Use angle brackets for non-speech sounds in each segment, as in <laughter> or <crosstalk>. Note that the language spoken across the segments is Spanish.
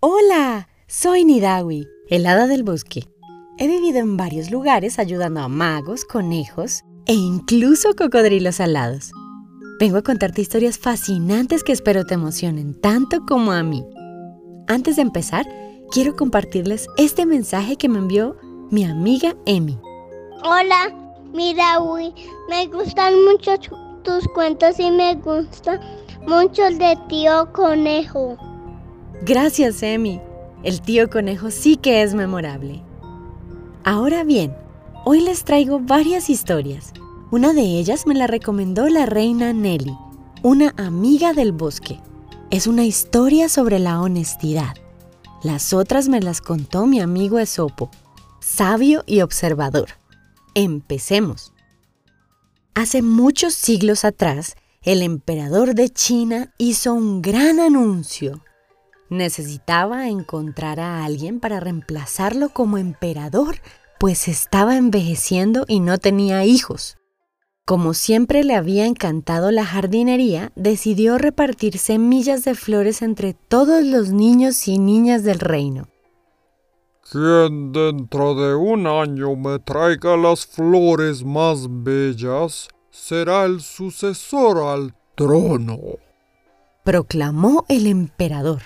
Hola, soy Nidawi, el hada del bosque. He vivido en varios lugares ayudando a magos, conejos e incluso cocodrilos alados. Vengo a contarte historias fascinantes que espero te emocionen tanto como a mí. Antes de empezar, quiero compartirles este mensaje que me envió mi amiga Emi. Hola, Nidawi, me gustan mucho tus cuentos y me gusta mucho el de tío conejo. Gracias, Emi. El tío conejo sí que es memorable. Ahora bien, hoy les traigo varias historias. Una de ellas me la recomendó la reina Nelly, una amiga del bosque. Es una historia sobre la honestidad. Las otras me las contó mi amigo Esopo, sabio y observador. Empecemos. Hace muchos siglos atrás, el emperador de China hizo un gran anuncio. Necesitaba encontrar a alguien para reemplazarlo como emperador, pues estaba envejeciendo y no tenía hijos. Como siempre le había encantado la jardinería, decidió repartir semillas de flores entre todos los niños y niñas del reino. Quien dentro de un año me traiga las flores más bellas será el sucesor al trono, proclamó el emperador.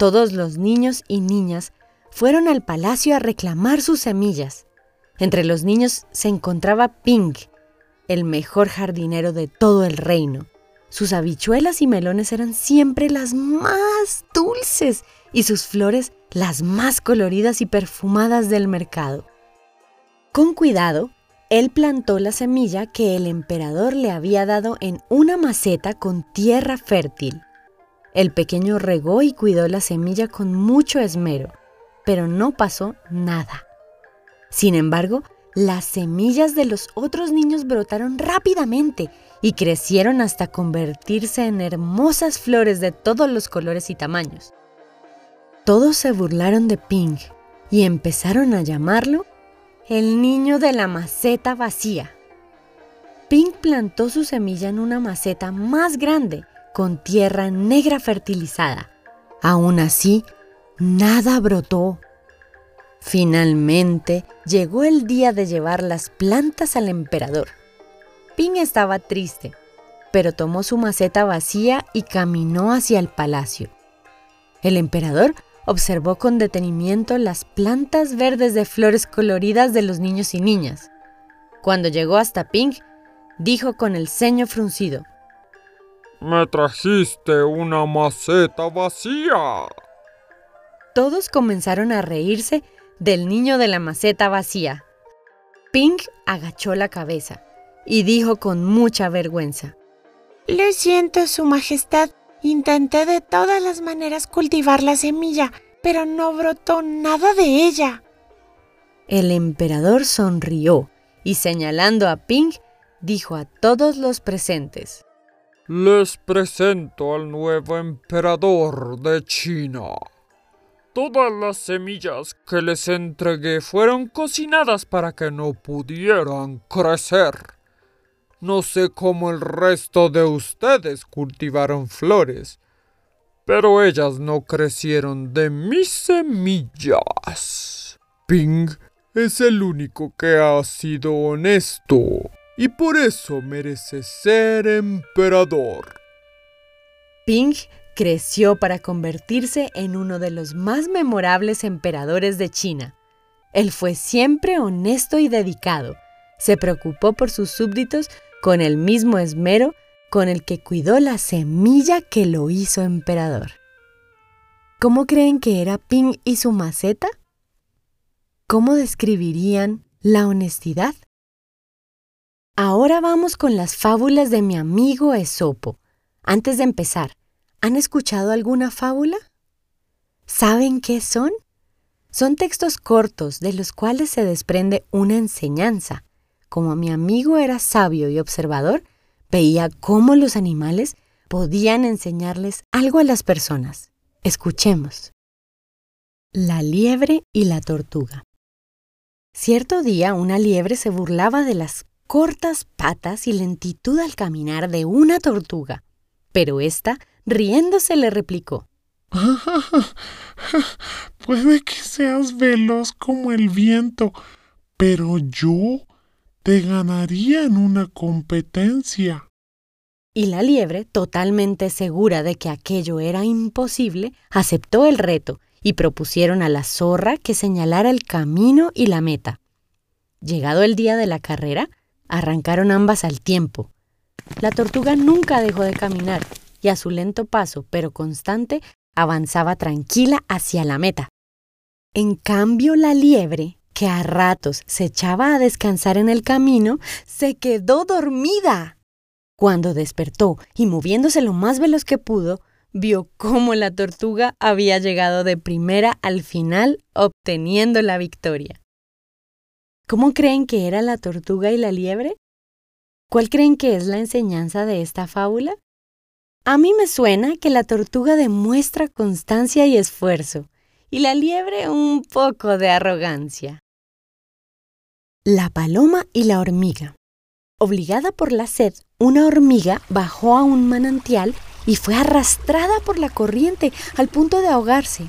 Todos los niños y niñas fueron al palacio a reclamar sus semillas. Entre los niños se encontraba Pink, el mejor jardinero de todo el reino. Sus habichuelas y melones eran siempre las más dulces y sus flores las más coloridas y perfumadas del mercado. Con cuidado, él plantó la semilla que el emperador le había dado en una maceta con tierra fértil. El pequeño regó y cuidó la semilla con mucho esmero, pero no pasó nada. Sin embargo, las semillas de los otros niños brotaron rápidamente y crecieron hasta convertirse en hermosas flores de todos los colores y tamaños. Todos se burlaron de Pink y empezaron a llamarlo el niño de la maceta vacía. Pink plantó su semilla en una maceta más grande con tierra negra fertilizada. Aún así, nada brotó. Finalmente llegó el día de llevar las plantas al emperador. Ping estaba triste, pero tomó su maceta vacía y caminó hacia el palacio. El emperador observó con detenimiento las plantas verdes de flores coloridas de los niños y niñas. Cuando llegó hasta Ping, dijo con el ceño fruncido, me trajiste una maceta vacía. Todos comenzaron a reírse del niño de la maceta vacía. Pink agachó la cabeza y dijo con mucha vergüenza. Lo siento, Su Majestad. Intenté de todas las maneras cultivar la semilla, pero no brotó nada de ella. El emperador sonrió y señalando a Pink, dijo a todos los presentes. Les presento al nuevo emperador de China. Todas las semillas que les entregué fueron cocinadas para que no pudieran crecer. No sé cómo el resto de ustedes cultivaron flores, pero ellas no crecieron de mis semillas. Ping es el único que ha sido honesto y por eso merece ser emperador. Ping creció para convertirse en uno de los más memorables emperadores de China. Él fue siempre honesto y dedicado. Se preocupó por sus súbditos con el mismo esmero con el que cuidó la semilla que lo hizo emperador. ¿Cómo creen que era Ping y su maceta? ¿Cómo describirían la honestidad? Ahora vamos con las fábulas de mi amigo Esopo. Antes de empezar, ¿han escuchado alguna fábula? ¿Saben qué son? Son textos cortos de los cuales se desprende una enseñanza. Como mi amigo era sabio y observador, veía cómo los animales podían enseñarles algo a las personas. Escuchemos. La liebre y la tortuga. Cierto día una liebre se burlaba de las cortas patas y lentitud al caminar de una tortuga. Pero ésta, riéndose, le replicó. <laughs> Puede que seas veloz como el viento, pero yo te ganaría en una competencia. Y la liebre, totalmente segura de que aquello era imposible, aceptó el reto y propusieron a la zorra que señalara el camino y la meta. Llegado el día de la carrera, arrancaron ambas al tiempo. La tortuga nunca dejó de caminar y a su lento paso, pero constante, avanzaba tranquila hacia la meta. En cambio, la liebre, que a ratos se echaba a descansar en el camino, se quedó dormida. Cuando despertó y moviéndose lo más veloz que pudo, vio cómo la tortuga había llegado de primera al final, obteniendo la victoria. ¿Cómo creen que era la tortuga y la liebre? ¿Cuál creen que es la enseñanza de esta fábula? A mí me suena que la tortuga demuestra constancia y esfuerzo, y la liebre un poco de arrogancia. La paloma y la hormiga. Obligada por la sed, una hormiga bajó a un manantial y fue arrastrada por la corriente al punto de ahogarse.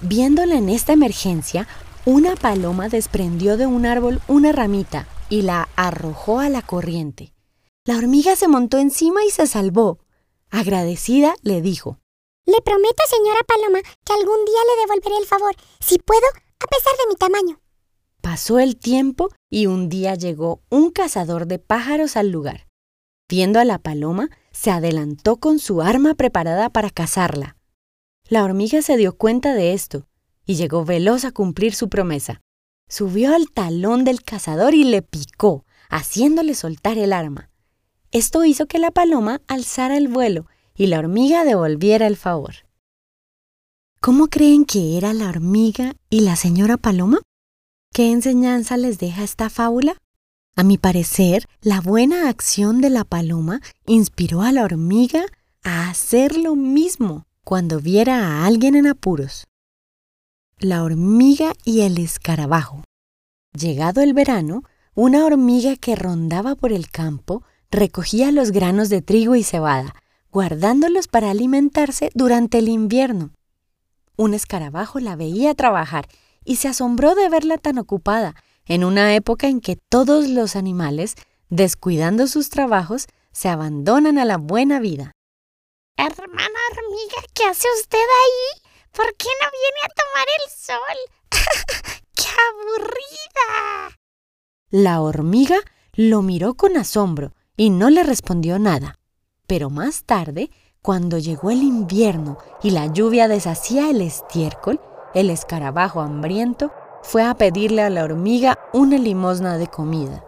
Viéndola en esta emergencia, una paloma desprendió de un árbol una ramita y la arrojó a la corriente. La hormiga se montó encima y se salvó. Agradecida, le dijo, Le prometo, señora Paloma, que algún día le devolveré el favor, si puedo, a pesar de mi tamaño. Pasó el tiempo y un día llegó un cazador de pájaros al lugar. Viendo a la paloma, se adelantó con su arma preparada para cazarla. La hormiga se dio cuenta de esto y llegó veloz a cumplir su promesa. Subió al talón del cazador y le picó, haciéndole soltar el arma. Esto hizo que la paloma alzara el vuelo y la hormiga devolviera el favor. ¿Cómo creen que era la hormiga y la señora paloma? ¿Qué enseñanza les deja esta fábula? A mi parecer, la buena acción de la paloma inspiró a la hormiga a hacer lo mismo cuando viera a alguien en apuros la hormiga y el escarabajo. Llegado el verano, una hormiga que rondaba por el campo recogía los granos de trigo y cebada, guardándolos para alimentarse durante el invierno. Un escarabajo la veía trabajar y se asombró de verla tan ocupada en una época en que todos los animales, descuidando sus trabajos, se abandonan a la buena vida. Hermana hormiga, ¿qué hace usted ahí? ¿Por qué no viene a tomar el sol? <laughs> ¡Qué aburrida! La hormiga lo miró con asombro y no le respondió nada. Pero más tarde, cuando llegó el invierno y la lluvia deshacía el estiércol, el escarabajo hambriento fue a pedirle a la hormiga una limosna de comida.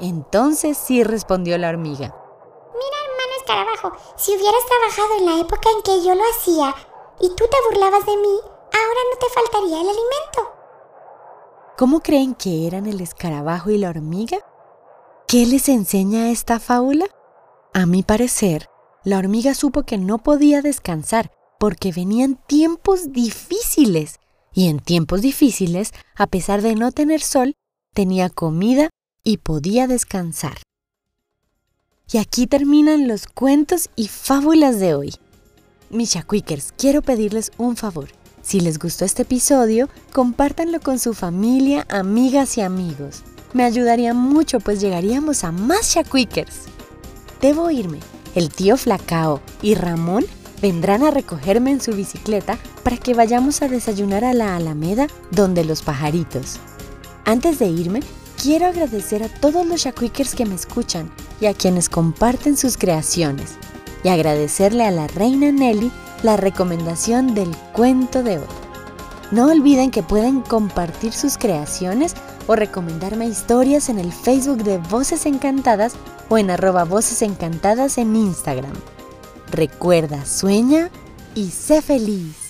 Entonces sí respondió la hormiga. Mira, hermano escarabajo, si hubieras trabajado en la época en que yo lo hacía, y tú te burlabas de mí, ahora no te faltaría el alimento. ¿Cómo creen que eran el escarabajo y la hormiga? ¿Qué les enseña esta fábula? A mi parecer, la hormiga supo que no podía descansar porque venían tiempos difíciles. Y en tiempos difíciles, a pesar de no tener sol, tenía comida y podía descansar. Y aquí terminan los cuentos y fábulas de hoy. Misha Quickers, quiero pedirles un favor. Si les gustó este episodio, compártanlo con su familia, amigas y amigos. Me ayudaría mucho pues llegaríamos a más Shaquickers. Debo irme. El tío Flacao y Ramón vendrán a recogerme en su bicicleta para que vayamos a desayunar a la Alameda donde los pajaritos. Antes de irme, quiero agradecer a todos los Shaquickers que me escuchan y a quienes comparten sus creaciones y agradecerle a la reina Nelly la recomendación del cuento de hoy. No olviden que pueden compartir sus creaciones o recomendarme historias en el Facebook de Voces Encantadas o en arroba Voces Encantadas en Instagram. Recuerda, sueña y sé feliz.